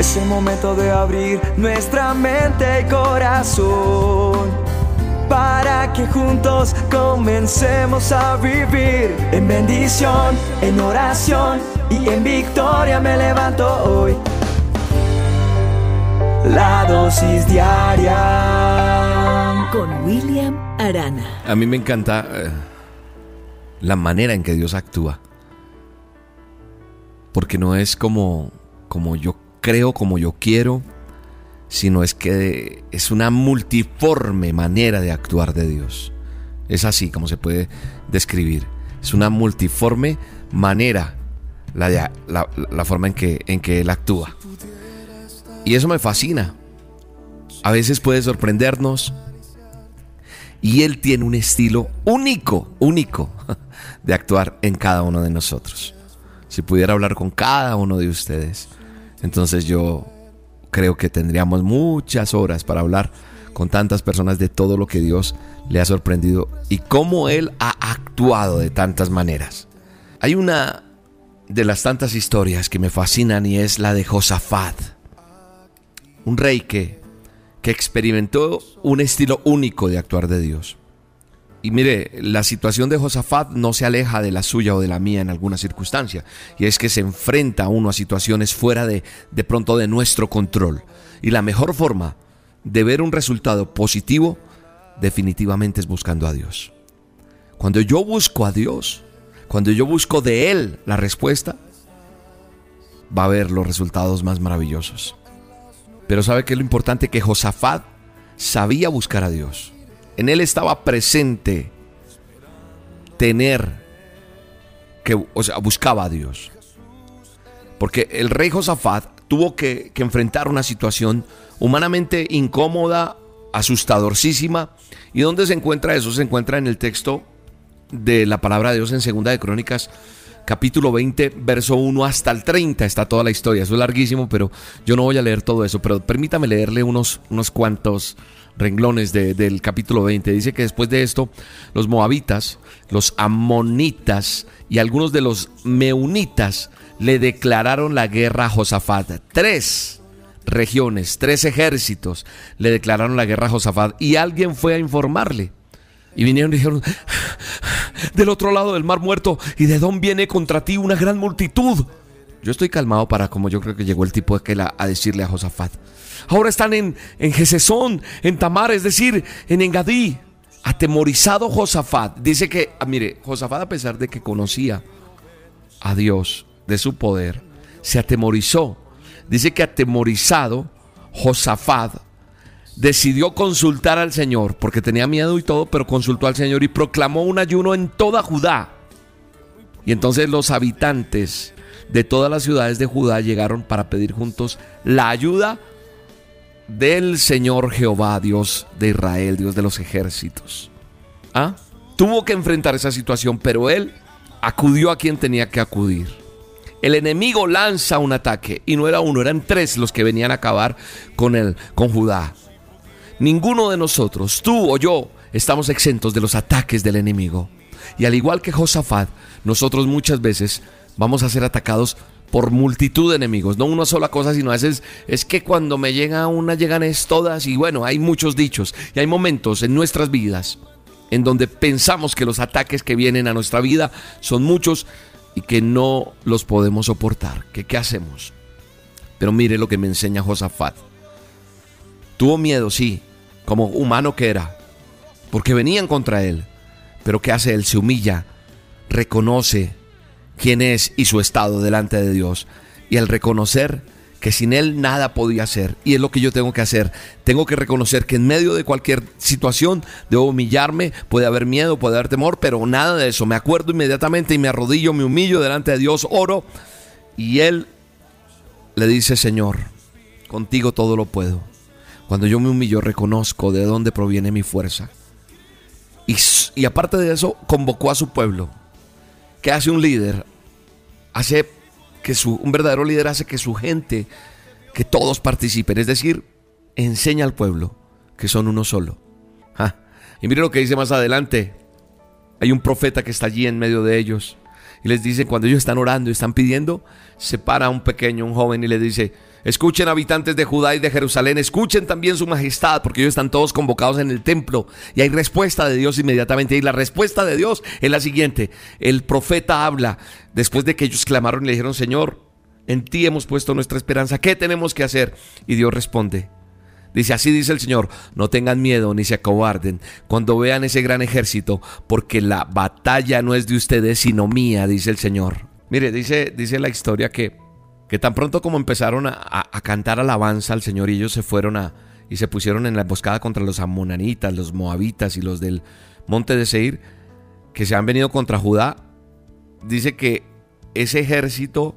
Es el momento de abrir nuestra mente y corazón para que juntos comencemos a vivir en bendición, en oración y en victoria me levanto hoy. La dosis diaria con William Arana. A mí me encanta eh, la manera en que Dios actúa. Porque no es como, como yo creo, como yo quiero, sino es que es una multiforme manera de actuar de Dios. Es así como se puede describir. Es una multiforme manera la, la, forma en que, en que Él actúa. Y eso me fascina. A veces puede sorprendernos. Y Él tiene un estilo único, único de actuar en cada uno de nosotros. Si pudiera hablar con cada uno de ustedes, entonces yo creo que tendríamos muchas horas para hablar con tantas personas de todo lo que Dios le ha sorprendido y cómo Él ha actuado de tantas maneras. Hay una de las tantas historias que me fascinan y es la de Josafat, un rey que, que experimentó un estilo único de actuar de Dios. Y mire, la situación de Josafat no se aleja de la suya o de la mía en alguna circunstancia. Y es que se enfrenta uno a situaciones fuera de, de pronto de nuestro control. Y la mejor forma de ver un resultado positivo definitivamente es buscando a Dios. Cuando yo busco a Dios, cuando yo busco de Él la respuesta, va a ver los resultados más maravillosos. Pero ¿sabe qué es lo importante? Que Josafat sabía buscar a Dios. En él estaba presente tener que, buscaba a Dios. Porque el rey Josafat tuvo que, que enfrentar una situación humanamente incómoda, asustadorcísima. ¿Y dónde se encuentra eso? Se encuentra en el texto de la palabra de Dios en Segunda de Crónicas, capítulo 20, verso 1 hasta el 30 está toda la historia. Eso es larguísimo, pero yo no voy a leer todo eso. Pero permítame leerle unos, unos cuantos renglones del capítulo 20. Dice que después de esto, los moabitas, los amonitas y algunos de los meunitas le declararon la guerra a Josafat. Tres regiones, tres ejércitos le declararon la guerra a Josafat y alguien fue a informarle. Y vinieron y dijeron, del otro lado del mar muerto, ¿y de dónde viene contra ti una gran multitud? Yo estoy calmado para como yo creo que llegó el tipo de que a decirle a Josafat. Ahora están en, en en Tamar, es decir, en Engadí. Atemorizado Josafat. Dice que, ah, mire, Josafat a pesar de que conocía a Dios, de su poder, se atemorizó. Dice que atemorizado Josafat decidió consultar al Señor, porque tenía miedo y todo, pero consultó al Señor y proclamó un ayuno en toda Judá. Y entonces los habitantes de todas las ciudades de Judá llegaron para pedir juntos la ayuda del Señor Jehová, Dios de Israel, Dios de los ejércitos. ¿Ah? Tuvo que enfrentar esa situación, pero él acudió a quien tenía que acudir. El enemigo lanza un ataque y no era uno, eran tres los que venían a acabar con él, con Judá. Ninguno de nosotros, tú o yo, estamos exentos de los ataques del enemigo. Y al igual que Josafat, nosotros muchas veces vamos a ser atacados por multitud de enemigos, no una sola cosa, sino a veces es que cuando me llega una llegan es todas y bueno, hay muchos dichos y hay momentos en nuestras vidas en donde pensamos que los ataques que vienen a nuestra vida son muchos y que no los podemos soportar. ¿Qué, qué hacemos? Pero mire lo que me enseña Josafat. Tuvo miedo, sí, como humano que era, porque venían contra él. Pero ¿qué hace él? Se humilla, reconoce quién es y su estado delante de Dios. Y al reconocer que sin Él nada podía hacer, y es lo que yo tengo que hacer, tengo que reconocer que en medio de cualquier situación debo humillarme, puede haber miedo, puede haber temor, pero nada de eso. Me acuerdo inmediatamente y me arrodillo, me humillo delante de Dios, oro, y Él le dice, Señor, contigo todo lo puedo. Cuando yo me humillo, reconozco de dónde proviene mi fuerza. Y, y aparte de eso, convocó a su pueblo. ¿Qué hace un líder? Hace que su, un verdadero líder hace que su gente, que todos participen, es decir, enseña al pueblo que son uno solo. Y mire lo que dice más adelante. Hay un profeta que está allí en medio de ellos y les dice, cuando ellos están orando y están pidiendo, se para un pequeño, un joven y le dice, Escuchen habitantes de Judá y de Jerusalén, escuchen también su majestad, porque ellos están todos convocados en el templo y hay respuesta de Dios inmediatamente. Y la respuesta de Dios es la siguiente. El profeta habla después de que ellos clamaron y le dijeron, Señor, en ti hemos puesto nuestra esperanza, ¿qué tenemos que hacer? Y Dios responde. Dice, así dice el Señor, no tengan miedo ni se acobarden cuando vean ese gran ejército, porque la batalla no es de ustedes, sino mía, dice el Señor. Mire, dice, dice la historia que que tan pronto como empezaron a, cantar alabanza al Señor y ellos se fueron a y se pusieron en la emboscada contra los amonanitas, los moabitas y los del monte de Seir, que se han venido contra Judá, dice que ese ejército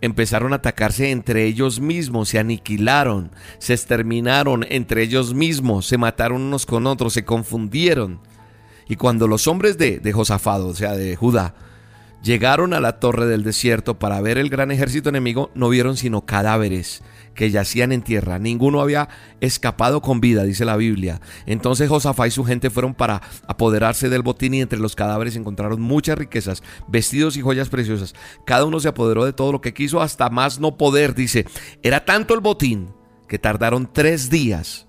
empezaron a atacarse entre ellos mismos, se aniquilaron, se exterminaron entre ellos mismos, se mataron unos con otros, se confundieron. Y cuando los hombres de, de Josafado, o sea, de Judá, llegaron a la torre del desierto para ver el gran ejército enemigo, no vieron sino cadáveres que yacían en tierra. Ninguno había escapado con vida, dice la Biblia. Entonces Josafá y su gente fueron para apoderarse del botín y entre los cadáveres encontraron muchas riquezas, vestidos y joyas preciosas. Cada uno se apoderó de todo lo que quiso hasta más no poder, dice. Era tanto el botín que tardaron tres días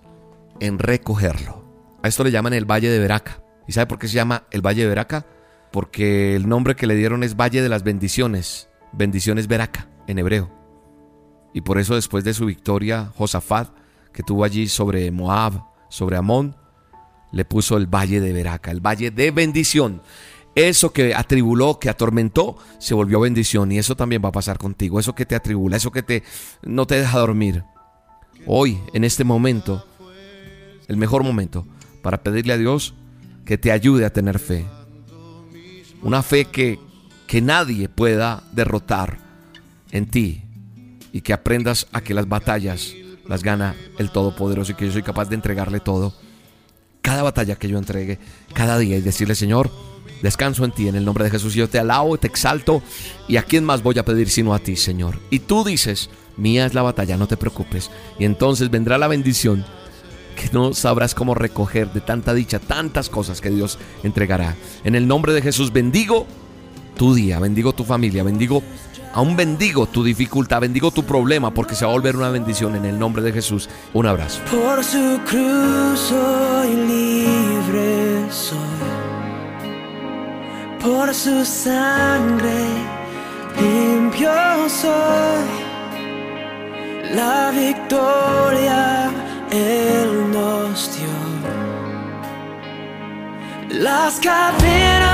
en recogerlo. A esto le llaman el Valle de Veraca. ¿Y sabe por qué se llama el Valle de Veraca? Porque el nombre que le dieron es Valle de las Bendiciones, bendiciones Veraca en hebreo. Y por eso después de su victoria, Josafat, que tuvo allí sobre Moab, sobre Amón, le puso el Valle de Veraca, el Valle de bendición. Eso que atribuló, que atormentó, se volvió bendición y eso también va a pasar contigo. Eso que te atribula, eso que te no te deja dormir. Hoy, en este momento, el mejor momento para pedirle a Dios que te ayude a tener fe, una fe que, que nadie pueda derrotar en ti y que aprendas a que las batallas las gana el Todopoderoso y que yo soy capaz de entregarle todo. Cada batalla que yo entregue, cada día y decirle, Señor, descanso en ti, en el nombre de Jesús. Yo te alabo, te exalto y a quién más voy a pedir sino a ti, Señor. Y tú dices, mía es la batalla, no te preocupes. Y entonces vendrá la bendición que no sabrás cómo recoger de tanta dicha, tantas cosas que Dios entregará. En el nombre de Jesús bendigo tu día, bendigo tu familia, bendigo, aún bendigo tu dificultad, bendigo tu problema, porque se va a volver una bendición en el nombre de Jesús. Un abrazo. Por su cruz soy libre, soy. Por su sangre limpio soy. La victoria él Las cadenas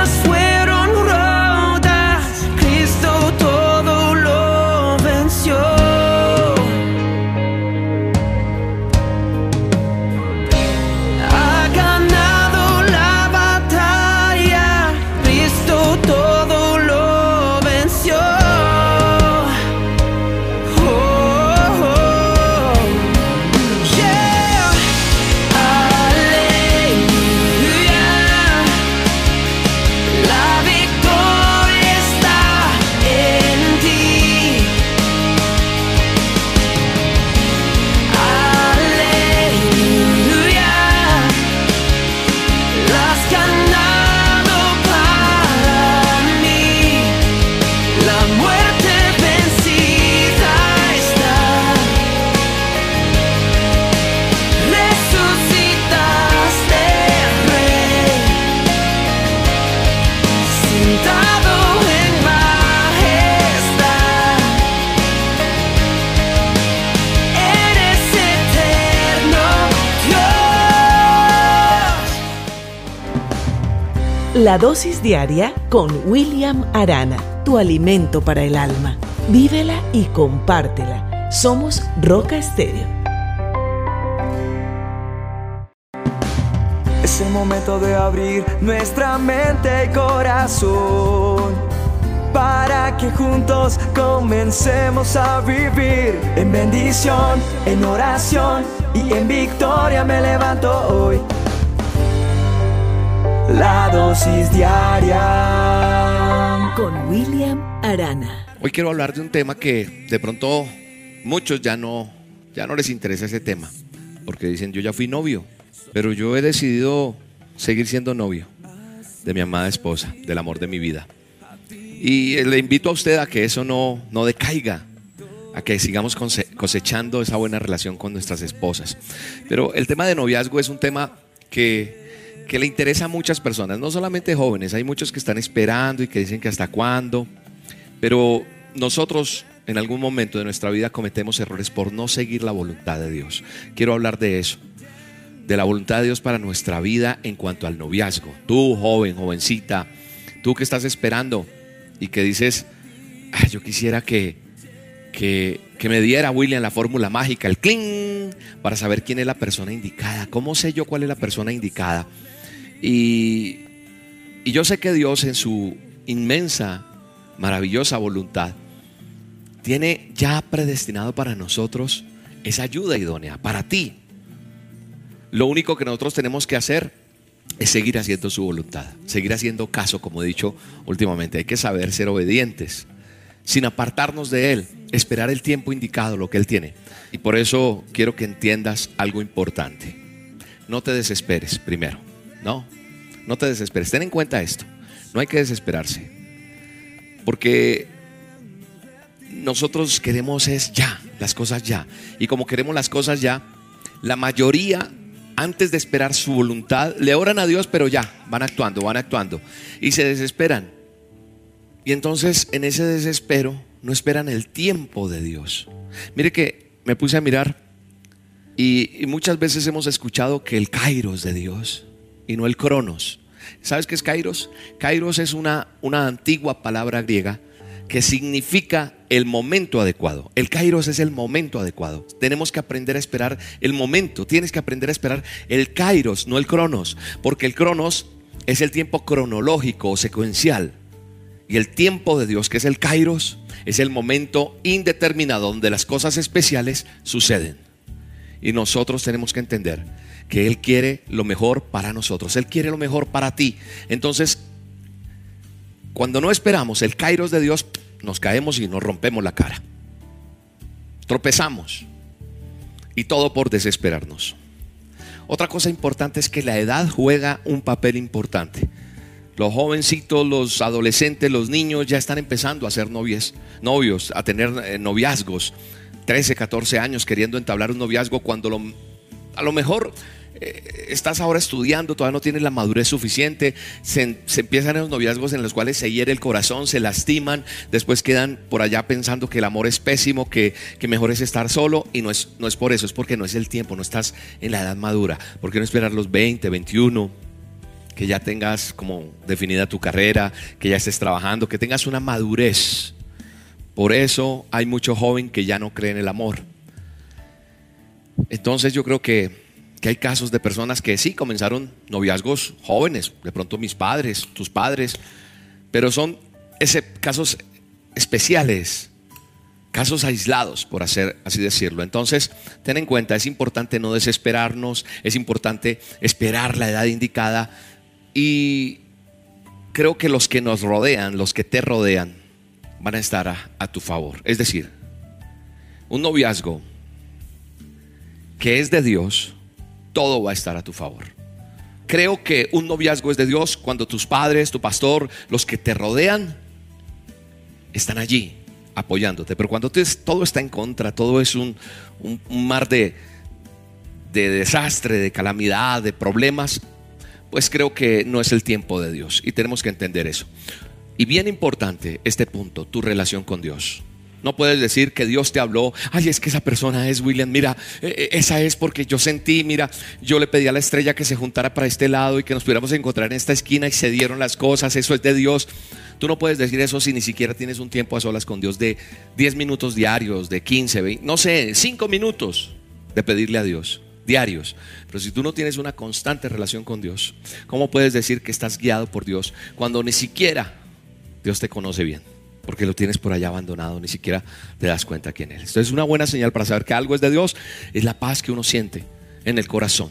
La dosis diaria con William Arana, tu alimento para el alma. Vívela y compártela. Somos Roca Estéreo. Es el momento de abrir nuestra mente y corazón para que juntos comencemos a vivir en bendición, en oración y en victoria me levanto hoy la dosis diaria con William Arana. Hoy quiero hablar de un tema que de pronto muchos ya no ya no les interesa ese tema, porque dicen, "Yo ya fui novio, pero yo he decidido seguir siendo novio de mi amada esposa, del amor de mi vida." Y le invito a usted a que eso no no decaiga, a que sigamos cosechando esa buena relación con nuestras esposas. Pero el tema de noviazgo es un tema que, que le interesa a muchas personas, no solamente jóvenes, hay muchos que están esperando y que dicen que hasta cuándo, pero nosotros en algún momento de nuestra vida cometemos errores por no seguir la voluntad de Dios. Quiero hablar de eso, de la voluntad de Dios para nuestra vida en cuanto al noviazgo. Tú, joven, jovencita, tú que estás esperando y que dices, yo quisiera que, que, que, me diera William la fórmula mágica, el cling, para saber quién es la persona indicada. ¿Cómo sé yo cuál es la persona indicada? Y, y yo sé que Dios en su inmensa, maravillosa voluntad tiene ya predestinado para nosotros esa ayuda idónea, para ti. Lo único que nosotros tenemos que hacer es seguir haciendo su voluntad, seguir haciendo caso, como he dicho últimamente. Hay que saber ser obedientes, sin apartarnos de Él, esperar el tiempo indicado, lo que Él tiene. Y por eso quiero que entiendas algo importante. No te desesperes primero, no, no te desesperes. Ten en cuenta esto, no hay que desesperarse. Porque nosotros queremos es ya, las cosas ya. Y como queremos las cosas ya, la mayoría, antes de esperar su voluntad, le oran a Dios, pero ya, van actuando, van actuando. Y se desesperan. Y entonces en ese desespero no esperan el tiempo de Dios. Mire que me puse a mirar y, muchas veces hemos escuchado que el Kairos de Dios y no el Cronos. ¿Sabes qué es Kairos? Kairos es una, una antigua palabra griega que significa el momento adecuado. El kairos es el momento adecuado. Tenemos que aprender a esperar el momento. Tienes que aprender a esperar el kairos, no el cronos, porque el cronos es el tiempo cronológico o secuencial. Y el tiempo de Dios, que es el kairos, es el momento indeterminado donde las cosas especiales suceden. Y nosotros tenemos que entender que Él quiere lo mejor para nosotros. Él quiere lo mejor para ti. Entonces, cuando no esperamos el kairos de Dios, nos caemos y nos rompemos la cara. Tropezamos. Y todo por desesperarnos. Otra cosa importante es que la edad juega un papel importante. Los jovencitos, los adolescentes, los niños ya están empezando a ser novios, novios, a tener eh, noviazgos. 13, 14 años queriendo entablar un noviazgo cuando lo, a lo mejor eh, estás ahora estudiando, todavía no tienes la madurez suficiente, se, empiezan los noviazgos en los cuales se hiere el corazón, se lastiman, después quedan por allá pensando que el amor es pésimo, que, mejor es estar solo y no es, no es por eso, es porque no es el tiempo, no estás en la edad madura. ¿Por qué no esperar los 20, 21? Que ya tengas como definida tu carrera, que ya estés trabajando, que tengas una madurez. Por eso hay mucho joven que ya no cree en el amor. Entonces yo creo que que hay casos de personas que sí comenzaron noviazgos jóvenes, de pronto mis padres, tus padres, pero son ese, casos especiales, casos aislados, por hacer, así decirlo. Entonces, ten en cuenta, es importante no desesperarnos, es importante esperar la edad indicada y creo que los que nos rodean, los que te rodean, van a estar a, tu favor. Es decir, un noviazgo que es de Dios, todo va a estar a tu favor. Creo que un noviazgo es de Dios cuando tus padres, tu pastor, los que te rodean, están allí apoyándote. Pero cuando todo está en contra, todo es un, mar de desastre, de calamidad, de problemas, pues creo que no es el tiempo de Dios. Y tenemos que entender eso. Y bien importante este punto, tu relación con Dios. No puedes decir que Dios te habló, ay, es que esa persona es William, mira, e, e, esa es porque yo sentí, mira, yo le pedí a la estrella que se juntara para este lado y que nos pudiéramos encontrar en esta esquina y se dieron las cosas, eso es de Dios. Tú no puedes decir eso si ni siquiera tienes un tiempo a solas con Dios de 10 minutos diarios, de 15, 20, no sé, 5 minutos de pedirle a Dios diarios. Pero si tú no tienes una constante relación con Dios, ¿cómo puedes decir que estás guiado por Dios cuando ni siquiera Dios te conoce bien? porque lo tienes por allá abandonado, ni siquiera te das cuenta quién eres. Entonces, una buena señal para saber que algo es de Dios es la paz que uno siente en el corazón.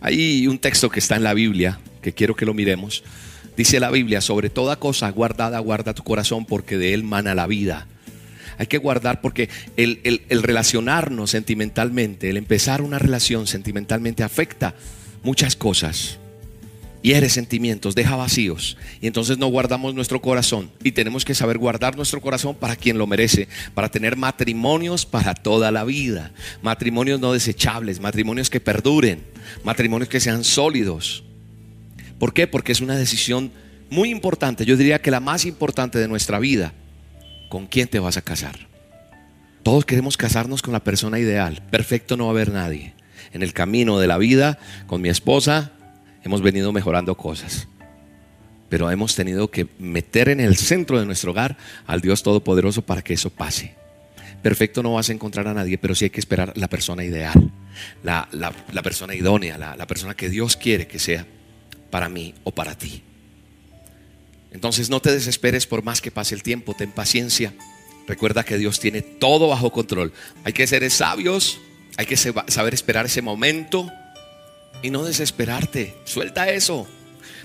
Hay un texto que está en la Biblia, que quiero que lo miremos. Dice la Biblia, sobre toda cosa guardada, guarda tu corazón, porque de él mana la vida. Hay que guardar porque el, el relacionarnos sentimentalmente, el empezar una relación sentimentalmente afecta muchas cosas. hiere sentimientos, deja vacíos. Y entonces no guardamos nuestro corazón. Y tenemos que saber guardar nuestro corazón para quien lo merece, para tener matrimonios para toda la vida. Matrimonios no desechables, matrimonios que perduren, matrimonios que sean sólidos. ¿Por qué? Porque es una decisión muy importante, yo diría que la más importante de nuestra vida. ¿Con quién te vas a casar? Todos queremos casarnos con la persona ideal. Perfecto no va a haber nadie. En el camino de la vida, con mi esposa, hemos venido mejorando cosas. Pero hemos tenido que meter en el centro de nuestro hogar al Dios Todopoderoso para que eso pase. Perfecto no vas a encontrar a nadie, pero sí hay que esperar la persona ideal, la, persona idónea, la, la persona que Dios quiere que sea para mí o para ti. Entonces no te desesperes por más que pase el tiempo, ten paciencia. Recuerda que Dios tiene todo bajo control. Hay que ser sabios, hay que saber esperar ese momento y no desesperarte. Suelta eso.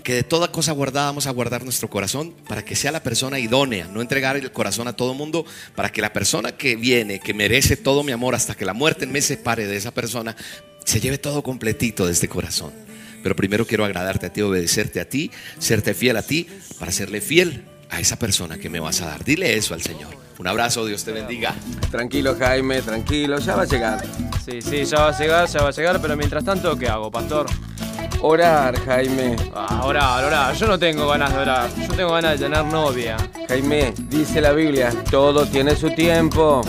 Que de toda cosa guardada vamos a guardar nuestro corazón para que sea la persona idónea, no entregar el corazón a todo mundo, para que la persona que viene, que merece todo mi amor hasta que la muerte me separe de esa persona, se lleve todo completito de este corazón. Pero primero quiero agradarte a ti, obedecerte a ti, serte fiel a ti, para serle fiel a esa persona que me vas a dar. Dile eso al Señor. Un abrazo, Dios te bendiga. Tranquilo, Jaime, tranquilo, ya va a llegar. Sí, sí, ya va a llegar, ya va a llegar, pero mientras tanto, ¿qué hago, pastor? Orar, Jaime. Ah, orar, orar. Yo no tengo ganas de orar. Yo tengo ganas de tener novia. Jaime, dice la Biblia, todo tiene su tiempo.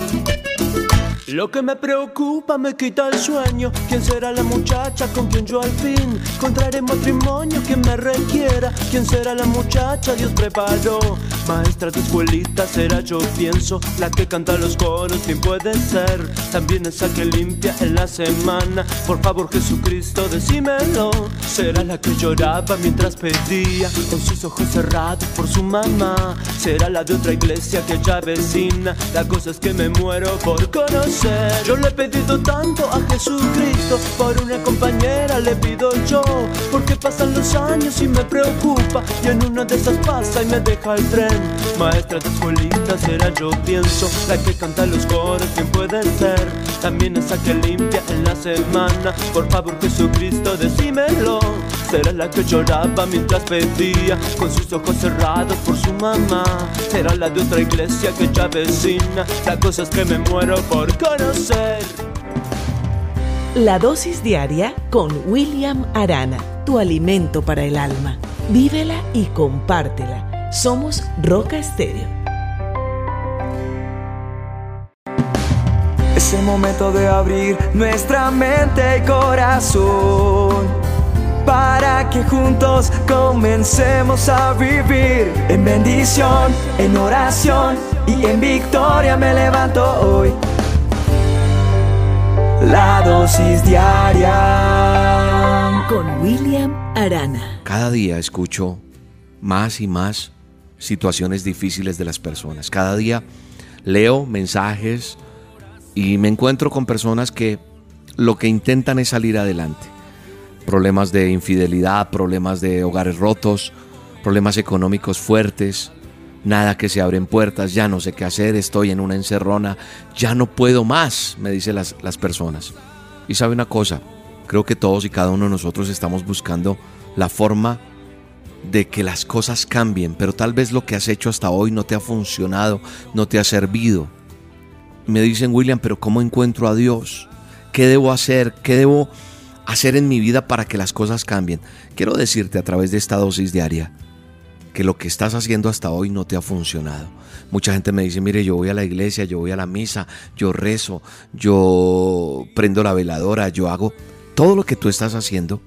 Lo que me preocupa me quita el sueño. ¿Quién será la muchacha con quien yo al fin encontraré matrimonio? ¿Quién me requiera? ¿Quién será la muchacha? Dios preparó. Maestra de escuelita será yo pienso. La que canta los coros, ¿quién puede ser? También esa que limpia en la semana. Por favor, Jesucristo, decímelo. Será la que lloraba mientras pedía con sus ojos cerrados por su mamá. Será la de otra iglesia que ya vecina. La cosa es que me muero por conocer. Yo le he pedido tanto a Jesucristo, por una compañera le pido yo, porque pasan los años y me preocupa, y en una de esas pasa y me deja el tren. Maestra de escuelita será yo pienso, la que canta los coros, ¿quién puede ser? También esa que limpia en la semana, por favor Jesucristo decímelo. Será la que lloraba mientras pedía, con sus ojos cerrados por su mamá. Será la de otra iglesia que ya vecina, la cosa es que me muero por conocer. La dosis diaria con William Arana, tu alimento para el alma. Vívela y compártela. Somos Roca Estéreo. Es el momento de abrir nuestra mente y corazón para que juntos comencemos a vivir en bendición, en oración y en victoria me levanto hoy. La dosis diaria con William Arana. Cada día escucho más y más situaciones difíciles de las personas. Cada día leo mensajes y me encuentro con personas que lo que intentan es salir adelante problemas de infidelidad, problemas de hogares rotos, problemas económicos fuertes, nada que se abren puertas, ya no sé qué hacer, estoy en una encerrona, ya no puedo más, me dicen las, las personas. Y sabe una cosa, creo que todos y cada uno de nosotros estamos buscando la forma de que las cosas cambien, pero tal vez lo que has hecho hasta hoy no te ha funcionado, no te ha servido. Me dicen, William, pero ¿cómo encuentro a Dios? ¿Qué debo hacer? ¿Qué debo hacer en mi vida para que las cosas cambien. Quiero decirte a través de esta dosis diaria que lo que estás haciendo hasta hoy no te ha funcionado. Mucha gente me dice, mire, yo voy a la iglesia, yo voy a la misa, yo rezo, yo prendo la veladora, yo hago todo lo que tú estás haciendo.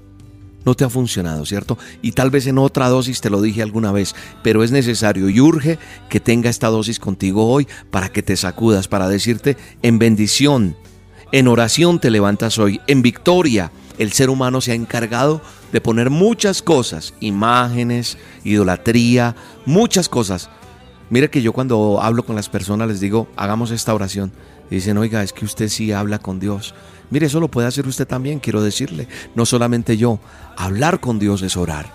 No te ha funcionado, ¿cierto? Y tal vez en otra dosis te lo dije alguna vez, pero es necesario y urge que tenga esta dosis contigo hoy para que te sacudas, para decirte en bendición, en oración te levantas hoy, en victoria el ser humano se ha encargado de poner muchas cosas, imágenes, idolatría, muchas cosas. Mire que yo cuando hablo con las personas les digo, hagamos esta oración. Y dicen, oiga, es que usted sí habla con Dios. Mire, eso lo puede hacer usted también, quiero decirle. No solamente yo, hablar con Dios es orar.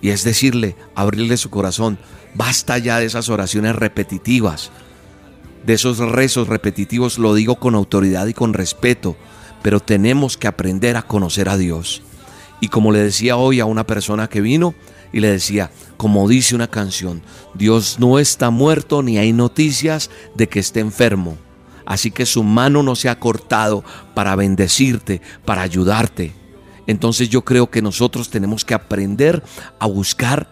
Y es decirle, abrirle su corazón. Basta ya de esas oraciones repetitivas, de esos rezos repetitivos, lo digo con autoridad y con respeto pero tenemos que aprender a conocer a Dios. Y como le decía hoy a una persona que vino, y le decía, como dice una canción, Dios no está muerto ni hay noticias de que esté enfermo. Así que su mano no se ha cortado para bendecirte, para ayudarte. Entonces yo creo que nosotros tenemos que aprender a buscar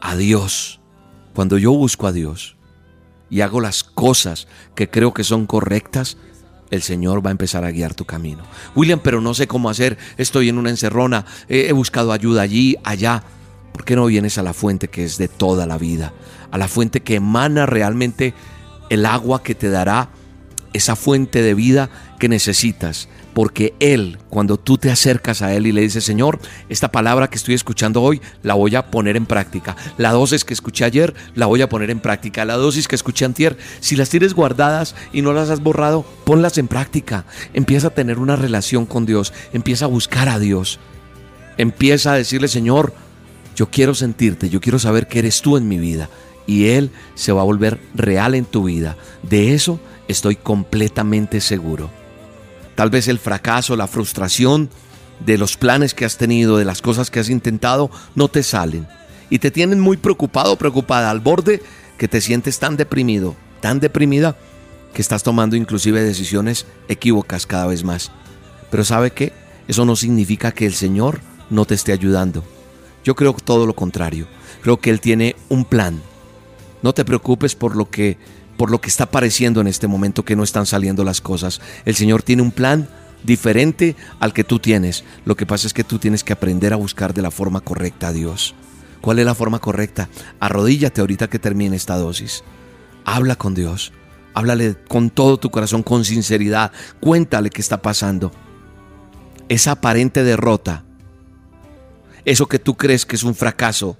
a Dios. Cuando yo busco a Dios y hago las cosas que creo que son correctas, el Señor va a empezar a guiar tu camino. William, pero no sé cómo hacer, estoy en una encerrona, he buscado ayuda allí, allá. ¿Por qué no vienes a la fuente que es de toda la vida? A la fuente que emana realmente el agua que te dará esa fuente de vida que necesitas. Porque Él, cuando tú te acercas a Él y le dices, Señor, esta palabra que estoy escuchando hoy, la voy a poner en práctica. La dosis que escuché ayer, la voy a poner en práctica. La dosis que escuché antier, si las tienes guardadas y no las has borrado, ponlas en práctica. Empieza a tener una relación con Dios. Empieza a buscar a Dios. Empieza a decirle, Señor, yo quiero sentirte, yo quiero saber que eres tú en mi vida. Y Él se va a volver real en tu vida. De eso estoy completamente seguro. Tal vez el fracaso, la frustración de los planes que has tenido, de las cosas que has intentado, no te salen. Y te tienen muy preocupado, preocupada, al borde que te sientes tan deprimido, tan deprimida, que estás tomando inclusive decisiones equívocas cada vez más. Pero ¿sabe qué? Eso no significa que el Señor no te esté ayudando. Yo creo todo lo contrario. Creo que Él tiene un plan. No te preocupes por lo que por lo que está pareciendo en este momento que no están saliendo las cosas. El Señor tiene un plan diferente al que tú tienes. Lo que pasa es que tú tienes que aprender a buscar de la forma correcta a Dios. ¿Cuál es la forma correcta? Arrodíllate ahorita que termine esta dosis. Habla con Dios. Háblale con todo tu corazón, con sinceridad. Cuéntale qué está pasando. Esa aparente derrota eso que tú crees que es un fracaso,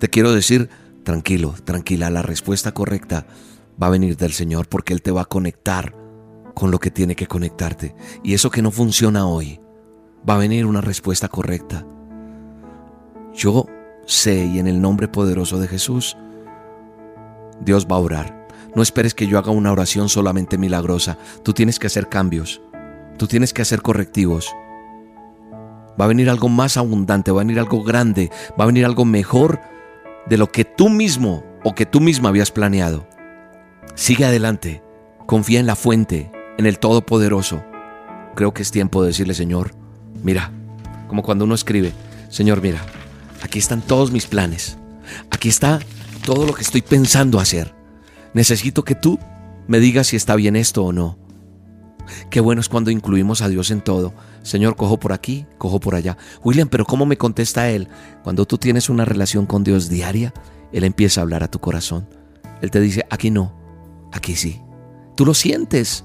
te quiero decir, tranquilo, tranquila, la respuesta correcta va a venir del Señor porque Él te va a conectar con lo que tiene que conectarte. Y eso que no funciona hoy, va a venir una respuesta correcta. Yo sé y en el nombre poderoso de Jesús, Dios va a orar. No esperes que yo haga una oración solamente milagrosa. Tú tienes que hacer cambios. Tú tienes que hacer correctivos. Va a venir algo más abundante, va a venir algo grande, va a venir algo mejor de lo que tú mismo o que tú misma habías planeado. Sigue adelante, confía en la fuente, en el Todopoderoso. Creo que es tiempo de decirle, Señor, mira, como cuando uno escribe, Señor, mira, aquí están todos mis planes, aquí está todo lo que estoy pensando hacer. Necesito que tú me digas si está bien esto o no. Qué bueno es cuando incluimos a Dios en todo. Señor, cojo por aquí, cojo por allá. William, pero ¿cómo me contesta Él? Cuando tú tienes una relación con Dios diaria, Él empieza a hablar a tu corazón. Él te dice, aquí no, aquí sí. Tú lo sientes.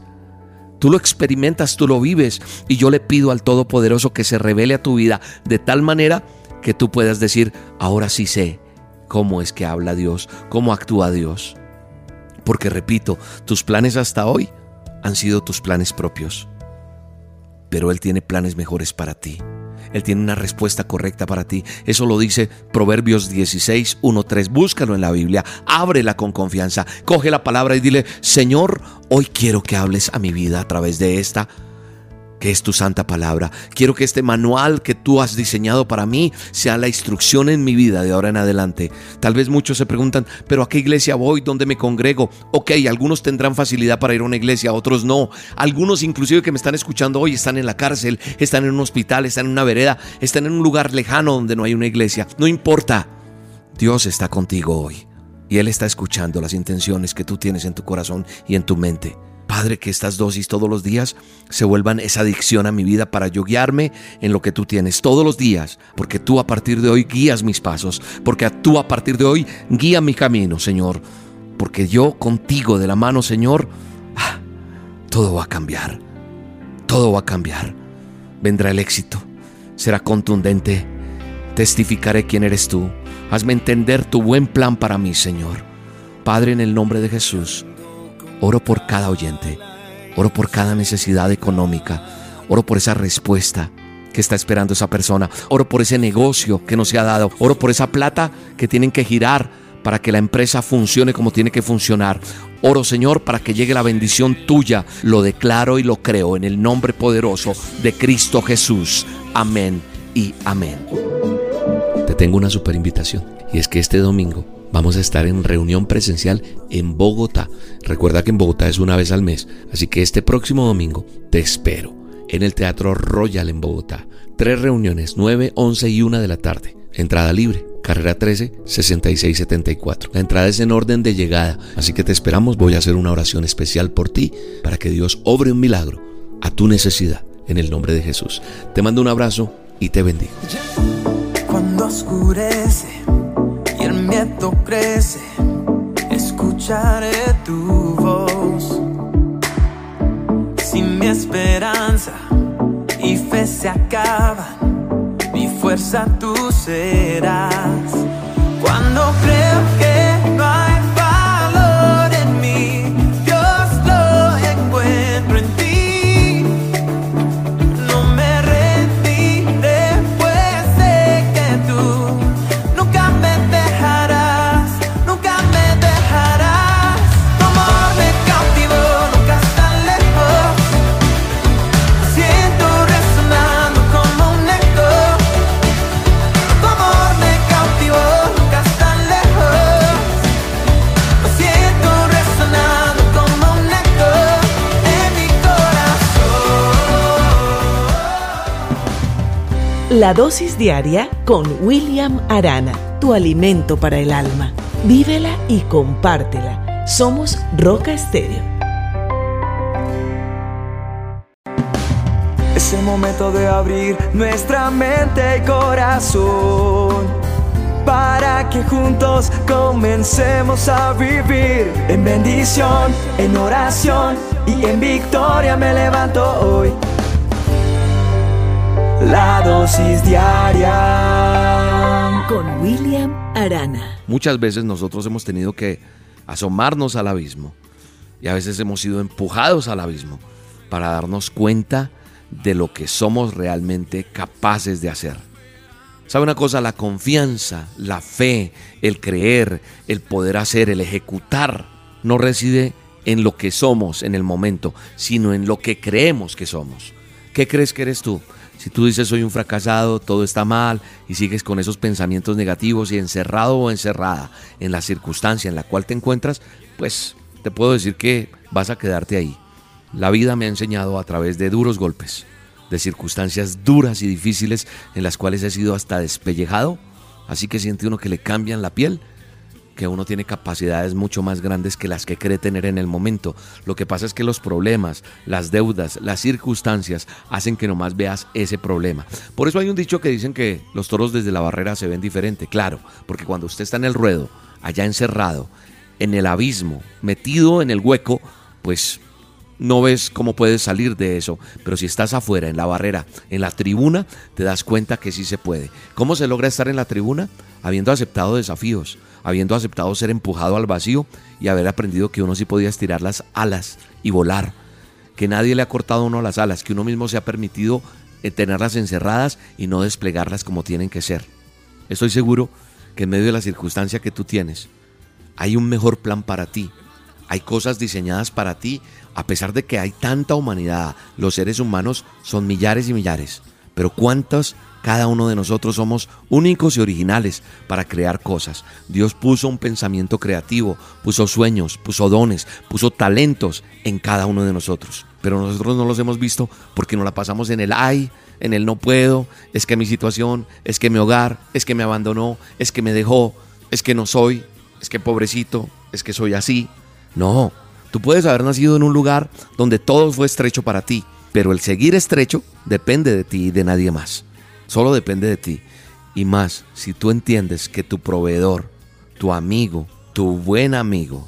Tú lo experimentas, tú lo vives. Y yo le pido al Todopoderoso que se revele a tu vida de tal manera que tú puedas decir, ahora sí sé cómo es que habla Dios, cómo actúa Dios. Porque repito, tus planes hasta hoy han sido tus planes propios. Pero Él tiene planes mejores para ti. Él tiene una respuesta correcta para ti. Eso lo dice Proverbios 16, 1, 3. Búscalo en la Biblia, ábrela con confianza, coge la palabra y dile, Señor, hoy quiero que hables a mi vida a través de esta que es tu santa palabra. Quiero que este manual que tú has diseñado para mí sea la instrucción en mi vida de ahora en adelante. Tal vez muchos se preguntan, pero ¿a qué iglesia voy? ¿Dónde me congrego? Ok, algunos tendrán facilidad para ir a una iglesia, otros no. Algunos inclusive que me están escuchando hoy están en la cárcel, están en un hospital, están en una vereda, están en un lugar lejano donde no hay una iglesia. No importa. Dios está contigo hoy. Y Él está escuchando las intenciones que tú tienes en tu corazón y en tu mente. Padre, que estas dosis todos los días se vuelvan esa adicción a mi vida para yo guiarme en lo que tú tienes todos los días, porque tú a partir de hoy guías mis pasos, porque tú a partir de hoy guía mi camino, Señor, porque yo contigo de la mano, Señor, ah, todo va a cambiar, todo va a cambiar, vendrá el éxito, será contundente, testificaré quién eres tú, hazme entender tu buen plan para mí, Señor. Padre, en el nombre de Jesús, Oro por cada oyente. Oro por cada necesidad económica. Oro por esa respuesta que está esperando esa persona. Oro por ese negocio que no se ha dado. Oro por esa plata que tienen que girar para que la empresa funcione como tiene que funcionar. Oro, Señor, para que llegue la bendición tuya. Lo declaro y lo creo en el nombre poderoso de Cristo Jesús. Amén y amén. Te tengo una super invitación y es que este domingo vamos a estar en reunión presencial en Bogotá. Recuerda que en Bogotá es una vez al mes, así que este próximo domingo te espero en el Teatro Royal en Bogotá. Tres reuniones, 9, 11 y 1 de la tarde. Entrada libre, carrera 13, 6674. La entrada es en orden de llegada, así que te esperamos. Voy a hacer una oración especial por ti para que Dios obre un milagro a tu necesidad en el nombre de Jesús. Te mando un abrazo y te bendigo. Cuando oscurece miedo crece, escucharé tu voz. Si mi esperanza y fe se acaban, mi fuerza tú serás. Cuando creo que La dosis diaria con William Arana, tu alimento para el alma. Vívela y compártela. Somos Roca Estéreo. Es el momento de abrir nuestra mente y corazón para que juntos comencemos a vivir en bendición, en oración y en victoria me levanto hoy. La dosis diaria Con William Arana. Muchas veces nosotros hemos tenido que asomarnos al abismo y a veces hemos sido empujados al abismo para darnos cuenta de lo que somos realmente capaces de hacer. ¿Sabe una cosa? La confianza, la fe, el creer, el poder hacer, el ejecutar, no reside en lo que somos en el momento, sino en lo que creemos que somos. ¿Qué crees que eres tú? Si tú dices soy un fracasado, todo está mal y sigues con esos pensamientos negativos y encerrado o encerrada en la circunstancia en la cual te encuentras, pues te puedo decir que vas a quedarte ahí. La vida me ha enseñado a través de duros golpes, de circunstancias duras y difíciles en las cuales he sido hasta despellejado, así que siente uno que le cambian la piel, que uno tiene capacidades mucho más grandes que las que cree tener en el momento. Lo que pasa es que los problemas, las deudas, las circunstancias hacen que nomás veas ese problema. Por eso hay un dicho que dicen que los toros desde la barrera se ven diferente, claro, porque cuando usted está en el ruedo, allá encerrado, en el abismo, metido en el hueco, pues no ves cómo puedes salir de eso, pero si estás afuera, en la barrera, en la tribuna, te das cuenta que sí se puede. ¿Cómo se logra estar en la tribuna? Habiendo aceptado desafíos, habiendo aceptado ser empujado al vacío y haber aprendido que uno sí podía estirar las alas y volar, que nadie le ha cortado a uno las alas, que uno mismo se ha permitido eh, tenerlas encerradas y no desplegarlas como tienen que ser. Estoy seguro que en medio de la circunstancia que tú tienes, hay un mejor plan para ti, hay cosas diseñadas para ti, a pesar de que hay tanta humanidad, los seres humanos son millares y millares, pero ¿cuántos cada uno de nosotros somos únicos y originales para crear cosas? Dios puso un pensamiento creativo, puso sueños, puso dones, puso talentos en cada uno de nosotros, pero nosotros no los hemos visto porque nos la pasamos en el ay, en el no puedo, es que mi situación, es que mi hogar, es que me abandonó, es que me dejó, es que no soy, es que pobrecito, es que soy así. No, tú puedes haber nacido en un lugar donde todo fue estrecho para ti, pero el seguir estrecho depende de ti y de nadie más. Solo depende de ti. Y más, si tú entiendes que tu proveedor, tu amigo, tu buen amigo,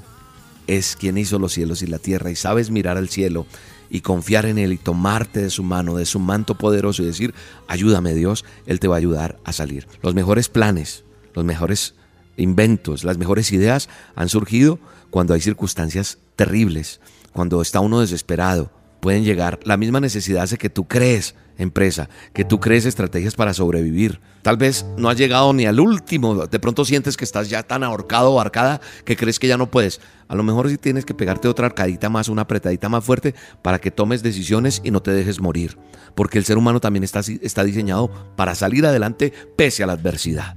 es quien hizo los cielos y la tierra y sabes mirar al cielo y confiar en Él y tomarte de su mano, de su manto poderoso y decir, ayúdame Dios, Él te va a ayudar a salir. Los mejores planes, los mejores inventos, las mejores ideas han surgido cuando hay circunstancias terribles, cuando está uno desesperado, pueden llegar. La misma necesidad hace que tú crees empresa, que tú crees estrategias para sobrevivir. Tal vez no has llegado ni al último, de pronto sientes que estás ya tan ahorcado o arcada que crees que ya no puedes. A lo mejor sí tienes que pegarte otra arcadita más, una apretadita más fuerte para que tomes decisiones y no te dejes morir. Porque el ser humano también está, está diseñado para salir adelante pese a la adversidad.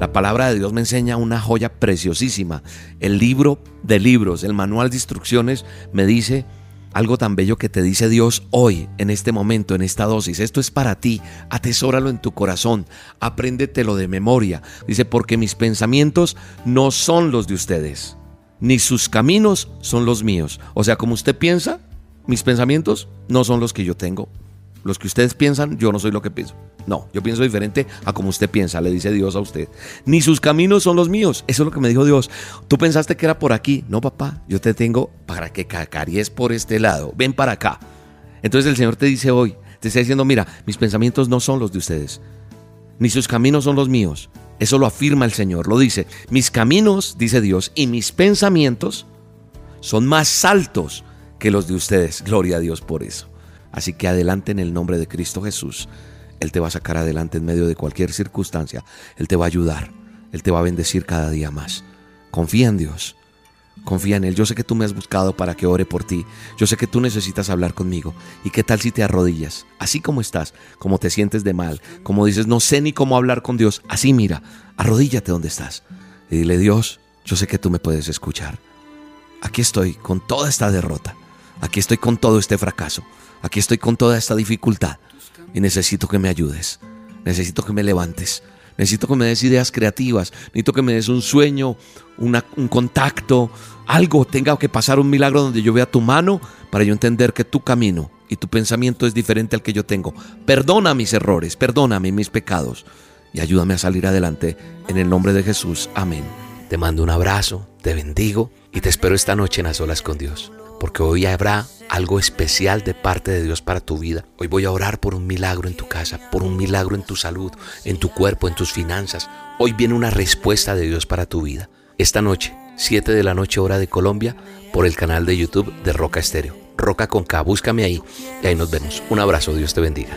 La palabra de Dios me enseña una joya preciosísima. El libro de libros, el manual de instrucciones me dice algo tan bello que te dice Dios hoy, en este momento, en esta dosis. Esto es para ti. Atesóralo en tu corazón. Apréndetelo de memoria. Dice, porque mis pensamientos no son los de ustedes, ni sus caminos son los míos. O sea, como usted piensa, mis pensamientos no son los que yo tengo. Los que ustedes piensan, yo no soy lo que pienso. No, yo pienso diferente a como usted piensa, le dice Dios a usted. Ni sus caminos son los míos. Eso es lo que me dijo Dios. Tú pensaste que era por aquí. No, papá, yo te tengo para que cacaries por este lado. Ven para acá. Entonces el Señor te dice hoy, te está diciendo, mira, mis pensamientos no son los de ustedes. Ni sus caminos son los míos. Eso lo afirma el Señor, lo dice. Mis caminos, dice Dios, y mis pensamientos son más altos que los de ustedes. Gloria a Dios por eso. Así que adelante en el nombre de Cristo Jesús. Él te va a sacar adelante en medio de cualquier circunstancia. Él te va a ayudar. Él te va a bendecir cada día más. Confía en Dios. Confía en Él. Yo sé que tú me has buscado para que ore por ti. Yo sé que tú necesitas hablar conmigo. ¿Y qué tal si te arrodillas? Así como estás, como te sientes de mal, como dices, no sé ni cómo hablar con Dios. Así mira, arrodíllate donde estás. Y dile, Dios, yo sé que tú me puedes escuchar. Aquí estoy con toda esta derrota. Aquí estoy con todo este fracaso. Aquí estoy con toda esta dificultad y necesito que me ayudes. Necesito que me levantes. Necesito que me des ideas creativas. Necesito que me des un sueño, un contacto, algo. Tenga que pasar un milagro donde yo vea tu mano para yo entender que tu camino y tu pensamiento es diferente al que yo tengo. Perdona mis errores, perdóname mis pecados y ayúdame a salir adelante en el nombre de Jesús. Amén. Te mando un abrazo, te bendigo y te espero esta noche en las olas con Dios, porque hoy habrá algo especial de parte de Dios para tu vida. Hoy voy a orar por un milagro en tu casa, por un milagro en tu salud, en tu cuerpo, en tus finanzas. Hoy viene una respuesta de Dios para tu vida. Esta noche, 7 de la noche hora de Colombia, por el canal de YouTube de Roca Estéreo. Roca con K, búscame ahí y ahí nos vemos. Un abrazo, Dios te bendiga.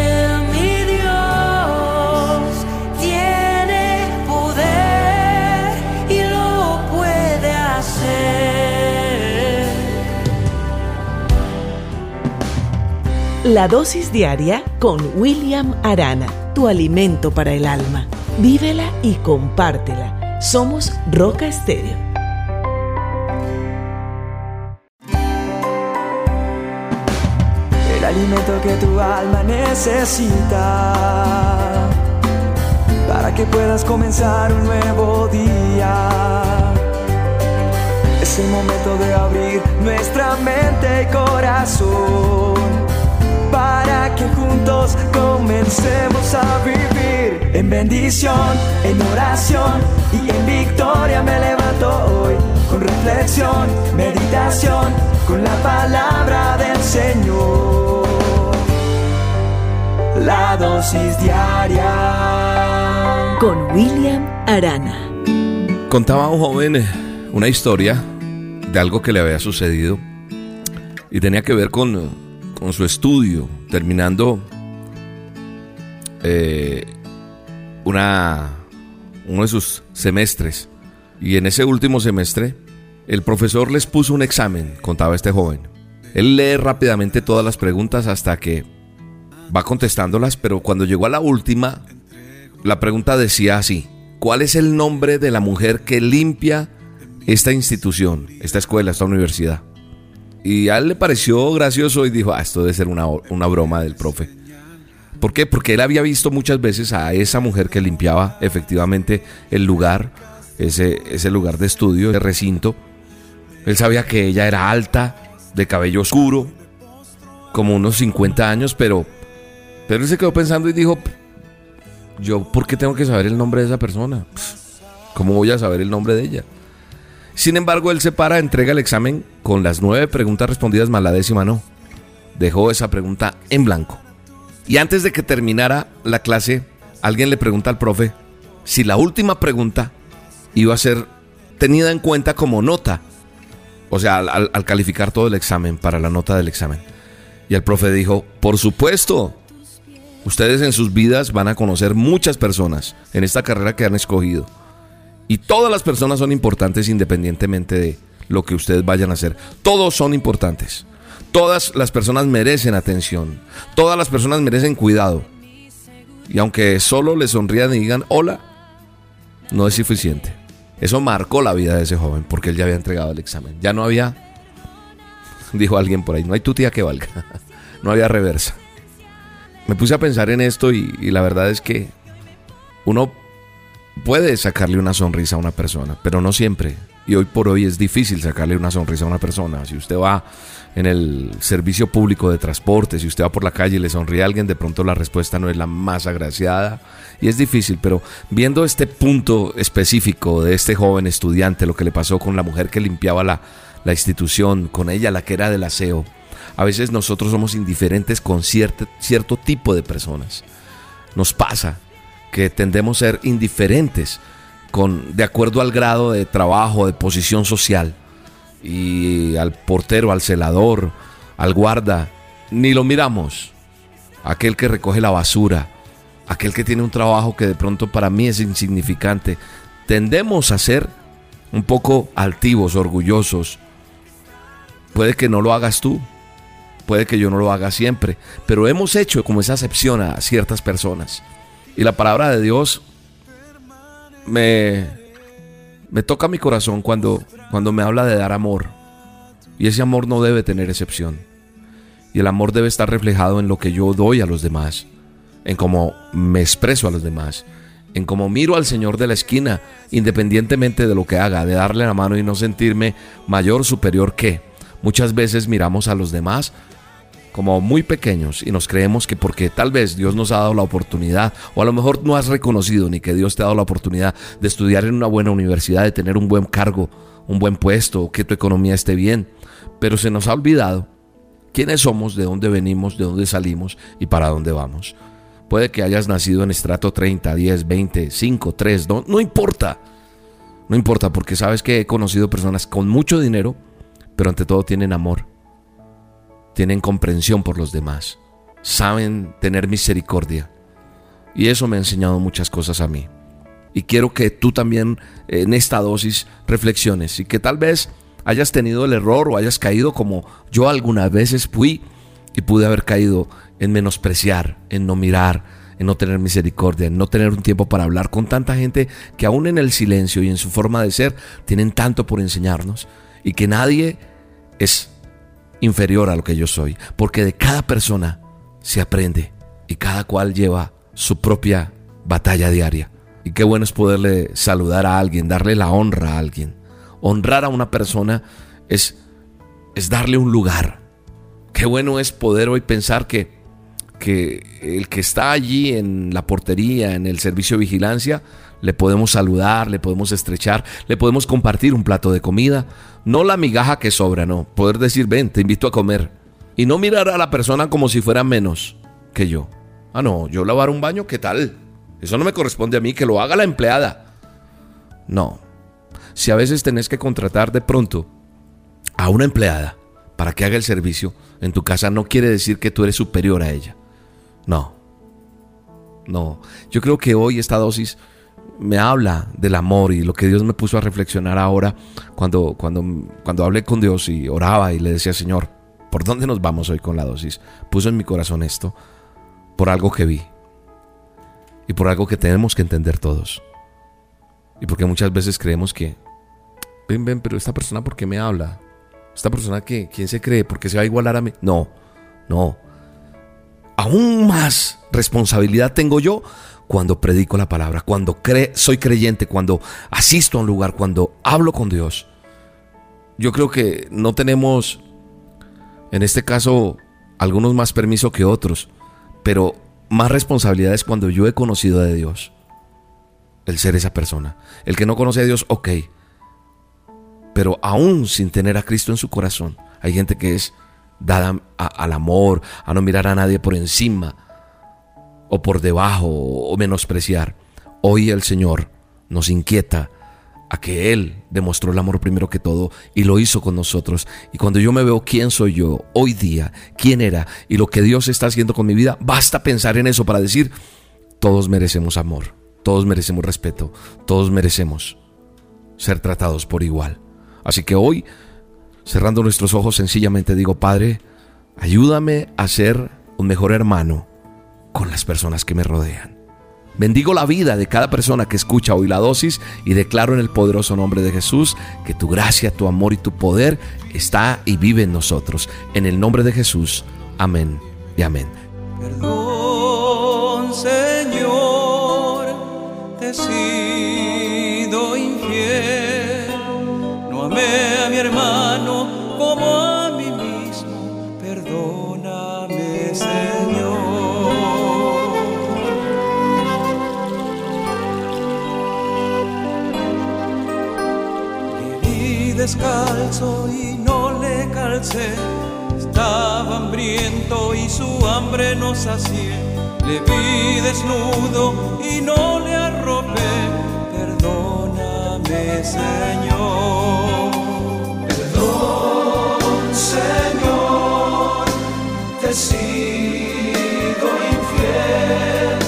La dosis diaria con William Arana, tu alimento para el alma. Vívela y compártela. Somos Roca Estéreo. El alimento que tu alma necesita para que puedas comenzar un nuevo día. Es el momento de abrir nuestra mente y corazón para que juntos comencemos a vivir en bendición, en oración y en victoria me levanto hoy con reflexión, meditación, con la palabra del Señor. La dosis diaria con William Arana. Contaba un joven eh, una historia de algo que le había sucedido y tenía que ver con con su estudio, terminando eh, una, uno de sus semestres. Y en ese último semestre, el profesor les puso un examen, contaba este joven. Él lee rápidamente todas las preguntas hasta que va contestándolas, pero cuando llegó a la última, la pregunta decía así, ¿cuál es el nombre de la mujer que limpia esta institución, esta escuela, esta universidad? Y a él le pareció gracioso y dijo, ah, esto debe ser una, broma del profe. ¿Por qué? Porque él había visto muchas veces a esa mujer que limpiaba efectivamente el lugar, ese, ese lugar de estudio, de recinto. Él sabía que ella era alta, de cabello oscuro, como unos 50 años, pero, pero él se quedó pensando y dijo, yo, ¿por qué tengo que saber el nombre de esa persona? ¿Cómo voy a saber el nombre de ella? Sin embargo, él se para, entrega el examen con las nueve preguntas respondidas más la décima no. Dejó esa pregunta en blanco. Y antes de que terminara la clase, alguien le pregunta al profe si la última pregunta iba a ser tenida en cuenta como nota. O sea, al, al calificar todo el examen, para la nota del examen. Y el profe dijo, por supuesto, ustedes en sus vidas van a conocer muchas personas en esta carrera que han escogido. Y todas las personas son importantes independientemente de lo que ustedes vayan a hacer. Todos son importantes. Todas las personas merecen atención. Todas las personas merecen cuidado. Y aunque solo le sonrían y digan hola, no es suficiente. Eso marcó la vida de ese joven porque él ya había entregado el examen. Ya no había, dijo alguien por ahí, no hay tu tía que valga. no había reversa. Me puse a pensar en esto y, y la verdad es que uno puede sacarle una sonrisa a una persona, pero no siempre. Y hoy por hoy es difícil sacarle una sonrisa a una persona. Si usted va en el servicio público de transporte, si usted va por la calle y le sonríe a alguien, de pronto la respuesta no es la más agraciada y es difícil, pero viendo este punto específico de este joven estudiante, lo que le pasó con la mujer que limpiaba la, la institución, con ella la que era del aseo, a veces nosotros somos indiferentes con cierto, cierto tipo de personas. Nos pasa que tendemos a ser indiferentes con, de acuerdo al grado de trabajo, de posición social. Y al portero, al celador, al guarda, ni lo miramos. Aquel que recoge la basura, aquel que tiene un trabajo que de pronto para mí es insignificante. Tendemos a ser un poco altivos, orgullosos. Puede que no lo hagas tú, puede que yo no lo haga siempre, pero hemos hecho como esa acepción a ciertas personas. Y la palabra de Dios me, me toca mi corazón cuando, cuando me habla de dar amor. Y ese amor no debe tener excepción. Y el amor debe estar reflejado en lo que yo doy a los demás, en cómo me expreso a los demás, en cómo miro al Señor de la esquina, independientemente de lo que haga, de darle la mano y no sentirme mayor, superior que. Muchas veces miramos a los demás como muy pequeños y nos creemos que porque tal vez Dios nos ha dado la oportunidad o a lo mejor no has reconocido ni que Dios te ha dado la oportunidad de estudiar en una buena universidad, de tener un buen cargo, un buen puesto, que tu economía esté bien, pero se nos ha olvidado quiénes somos, de dónde venimos, de dónde salimos y para dónde vamos. Puede que hayas nacido en estrato 30, 10, 20, 5, 3, no, no importa. No importa porque sabes que he conocido personas con mucho dinero, pero ante todo tienen amor tienen comprensión por los demás, saben tener misericordia. Y eso me ha enseñado muchas cosas a mí. Y quiero que tú también en esta dosis reflexiones y que tal vez hayas tenido el error o hayas caído como yo algunas veces fui y pude haber caído en menospreciar, en no mirar, en no tener misericordia, en no tener un tiempo para hablar con tanta gente que aún en el silencio y en su forma de ser tienen tanto por enseñarnos y que nadie es inferior a lo que yo soy, porque de cada persona se aprende y cada cual lleva su propia batalla diaria. Y qué bueno es poderle saludar a alguien, darle la honra a alguien. Honrar a una persona es, es darle un lugar. Qué bueno es poder hoy pensar que, que el que está allí en la portería, en el servicio de vigilancia, le podemos saludar, le podemos estrechar, le podemos compartir un plato de comida, no la migaja que sobra, no, poder decir, ven, te invito a comer. Y no mirar a la persona como si fuera menos que yo. Ah, no, yo lavar un baño, ¿qué tal? Eso no me corresponde a mí, que lo haga la empleada. No. Si a veces tenés que contratar de pronto a una empleada para que haga el servicio en tu casa, no quiere decir que tú eres superior a ella. No. No. Yo creo que hoy esta dosis me habla del amor y lo que Dios me puso a reflexionar ahora cuando, cuando, cuando hablé con Dios y oraba y le decía, Señor, ¿por dónde nos vamos hoy con la dosis? Puso en mi corazón esto por algo que vi y por algo que tenemos que entender todos. Y porque muchas veces creemos que, ven, ven, pero esta persona, ¿por qué me habla? Esta persona, que, ¿quién se cree? ¿Por qué se va a igualar a mí? No, no. Aún más responsabilidad tengo yo cuando predico la palabra, cuando soy creyente, cuando asisto a un lugar, cuando hablo con Dios. Yo creo que no tenemos, en este caso, algunos más permiso que otros, pero más responsabilidad es cuando yo he conocido de Dios. El ser esa persona. El que no conoce a Dios, ok. Pero aún sin tener a Cristo en su corazón, hay gente que es dada al amor, a no mirar a nadie por encima o por debajo o menospreciar. Hoy el Señor nos inquieta a que Él demostró el amor primero que todo y lo hizo con nosotros. Y cuando yo me veo quién soy yo hoy día, quién era y lo que Dios está haciendo con mi vida, basta pensar en eso para decir, todos merecemos amor, todos merecemos respeto, todos merecemos ser tratados por igual. Así que hoy, cerrando nuestros ojos, sencillamente digo, Padre, ayúdame a ser un mejor hermano con las personas que me rodean. Bendigo la vida de cada persona que escucha hoy la dosis y declaro en el poderoso nombre de Jesús que tu gracia, tu amor y tu poder está y vive en nosotros. En el nombre de Jesús. Amén y amén. Perdón, Señor, te he sido infiel. No amé a mi hermano descalzo y no le calcé. Estaba hambriento y su hambre no sacié. Le vi desnudo y no le arropé. Perdóname, Señor. Perdón, Señor, te he sido infiel.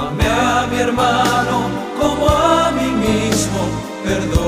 Amé a mi hermano como a mí mismo. Perdóname.